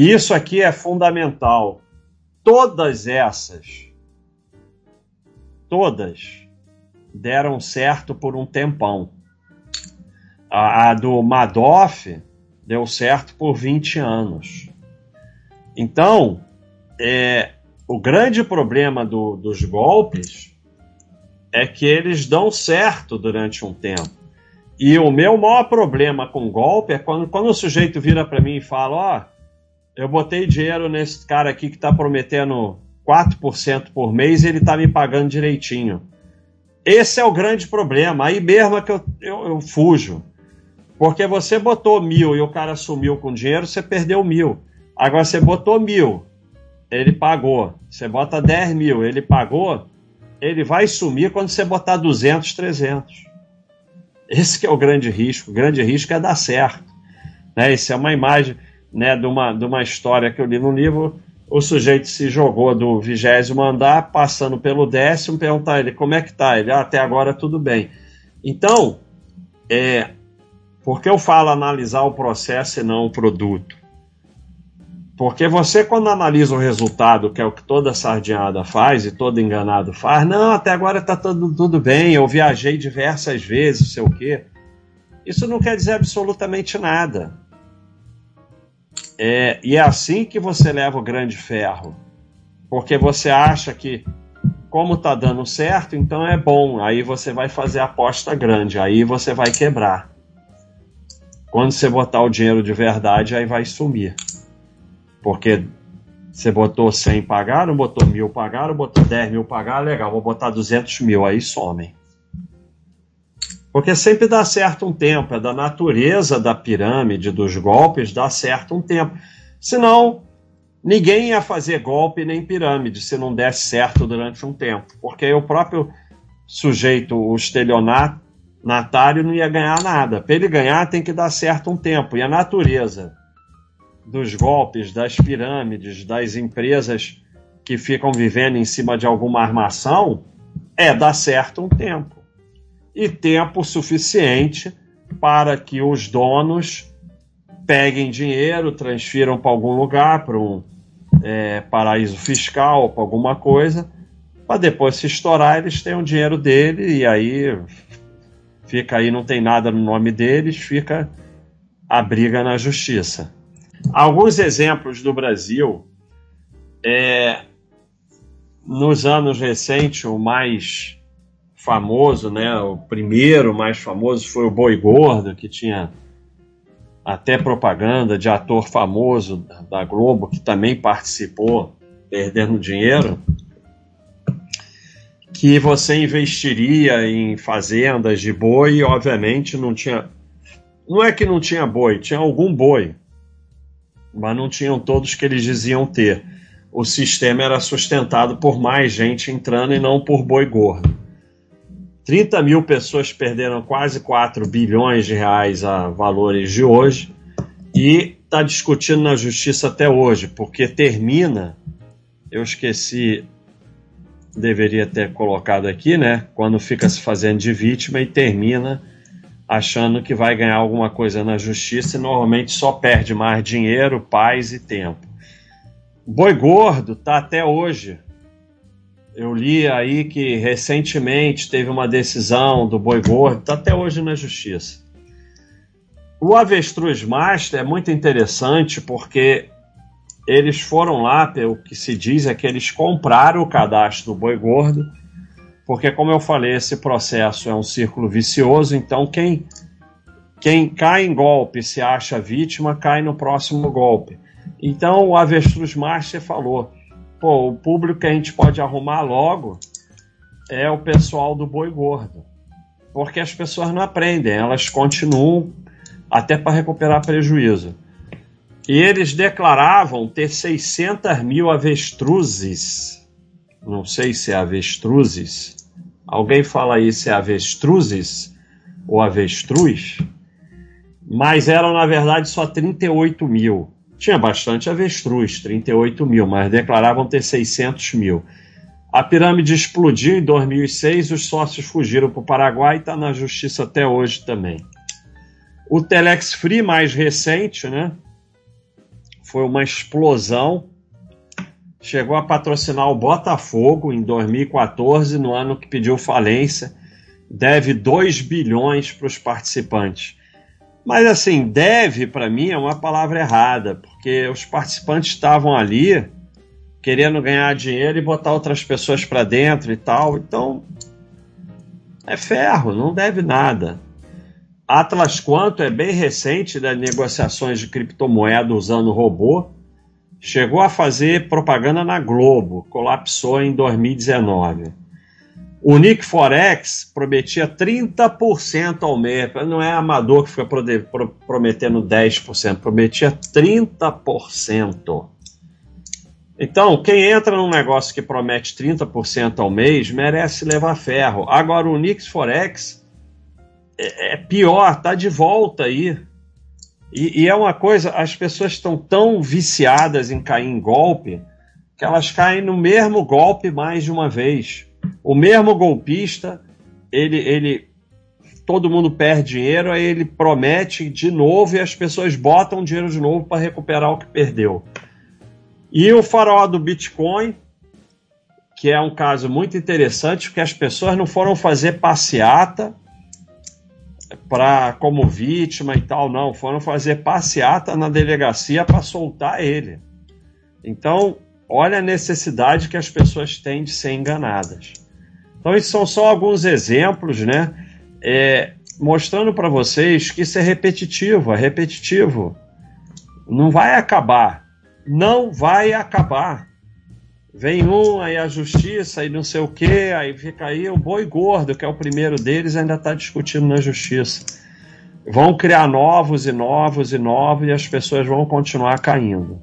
Isso aqui é fundamental. Todas essas, todas deram certo por um tempão. A, a do Madoff deu certo por 20 anos. Então, é, o grande problema do, dos golpes é que eles dão certo durante um tempo. E o meu maior problema com golpe é quando, quando o sujeito vira para mim e fala: Ó, oh, eu botei dinheiro nesse cara aqui que está prometendo 4% por mês e ele está me pagando direitinho. Esse é o grande problema. Aí mesmo é que eu, eu, eu fujo. Porque você botou mil e o cara sumiu com dinheiro, você perdeu mil. Agora você botou mil, ele pagou. Você bota 10 mil, ele pagou. Ele vai sumir quando você botar 200, 300. Esse é o grande risco. O grande risco é dar certo. Né? Isso é uma imagem né, de, uma, de uma história que eu li no livro. O sujeito se jogou do vigésimo andar, passando pelo décimo, perguntar ele como é que tá. Ele, ah, até agora tudo bem. Então, é, por que eu falo analisar o processo e não o produto? Porque você, quando analisa o resultado, que é o que toda sardinhada faz e todo enganado faz, não, até agora está tudo, tudo bem, eu viajei diversas vezes, sei o quê. Isso não quer dizer absolutamente nada. É, e é assim que você leva o grande ferro. Porque você acha que, como está dando certo, então é bom. Aí você vai fazer aposta grande, aí você vai quebrar. Quando você botar o dinheiro de verdade, aí vai sumir. Porque você botou 100 pagar, não botou mil pagar, não botou 10 mil pagar, legal, vou botar 200 mil, aí somem. Porque sempre dá certo um tempo, é da natureza da pirâmide, dos golpes, dá certo um tempo. Senão, ninguém ia fazer golpe nem pirâmide se não desse certo durante um tempo. Porque o próprio sujeito, o estelionatário, não ia ganhar nada. Para ele ganhar, tem que dar certo um tempo. E a natureza dos golpes, das pirâmides, das empresas que ficam vivendo em cima de alguma armação é dar certo um tempo. E tempo suficiente para que os donos peguem dinheiro, transfiram para algum lugar, para um é, paraíso fiscal, para alguma coisa, para depois se estourar eles têm o dinheiro dele e aí fica aí, não tem nada no nome deles, fica a briga na justiça. Alguns exemplos do Brasil. É, nos anos recentes, o mais famoso, né, o primeiro mais famoso foi o Boi Gordo, que tinha até propaganda de ator famoso da Globo, que também participou perdendo dinheiro, que você investiria em fazendas de boi e, obviamente, não tinha. Não é que não tinha boi, tinha algum boi, mas não tinham todos que eles diziam ter. O sistema era sustentado por mais gente entrando e não por boi gordo. 30 mil pessoas perderam quase 4 bilhões de reais a valores de hoje e está discutindo na justiça até hoje, porque termina. Eu esqueci, deveria ter colocado aqui, né? Quando fica se fazendo de vítima e termina achando que vai ganhar alguma coisa na justiça e normalmente só perde mais dinheiro, paz e tempo. Boi Gordo tá até hoje. Eu li aí que recentemente teve uma decisão do Boi Gordo, tá até hoje na justiça. O Avestruz Master é muito interessante porque eles foram lá, o que se diz é que eles compraram o cadastro do Boi Gordo porque, como eu falei, esse processo é um círculo vicioso, então quem, quem cai em golpe se acha vítima, cai no próximo golpe. Então o Avestruz Master falou: pô, o público que a gente pode arrumar logo é o pessoal do boi gordo. Porque as pessoas não aprendem, elas continuam até para recuperar prejuízo. E eles declaravam ter 600 mil avestruzes, não sei se é avestruzes, Alguém fala aí se é avestruzes ou avestruz, mas eram na verdade só 38 mil. Tinha bastante avestruz, 38 mil, mas declaravam ter 600 mil. A pirâmide explodiu em 2006, os sócios fugiram para o Paraguai e está na justiça até hoje também. O Telex Free mais recente, né? foi uma explosão. Chegou a patrocinar o Botafogo em 2014, no ano que pediu falência. Deve 2 bilhões para os participantes. Mas assim, deve para mim é uma palavra errada, porque os participantes estavam ali querendo ganhar dinheiro e botar outras pessoas para dentro e tal. Então, é ferro, não deve nada. Atlas Quanto é bem recente das negociações de criptomoeda usando robô. Chegou a fazer propaganda na Globo, colapsou em 2019. O Nick Forex prometia 30% ao mês. Não é amador que fica prometendo 10%, prometia 30%. Então, quem entra num negócio que promete 30% ao mês merece levar ferro. Agora, o Nix Forex é, é pior, tá de volta aí. E, e, é uma coisa, as pessoas estão tão viciadas em cair em golpe que elas caem no mesmo golpe mais de uma vez. O mesmo golpista, ele, ele todo mundo perde dinheiro, aí ele promete de novo e as pessoas botam dinheiro de novo para recuperar o que perdeu. E o farol do Bitcoin, que é um caso muito interessante, porque as pessoas não foram fazer passeata para como vítima e tal, não, foram fazer passeata na delegacia para soltar ele. Então, olha a necessidade que as pessoas têm de ser enganadas. Então, esses são só alguns exemplos, né? É, mostrando para vocês que isso é repetitivo, é repetitivo. Não vai acabar não vai acabar. Vem um, aí a justiça, aí não sei o que, aí fica aí o boi gordo, que é o primeiro deles, ainda está discutindo na justiça. Vão criar novos e novos e novos e as pessoas vão continuar caindo.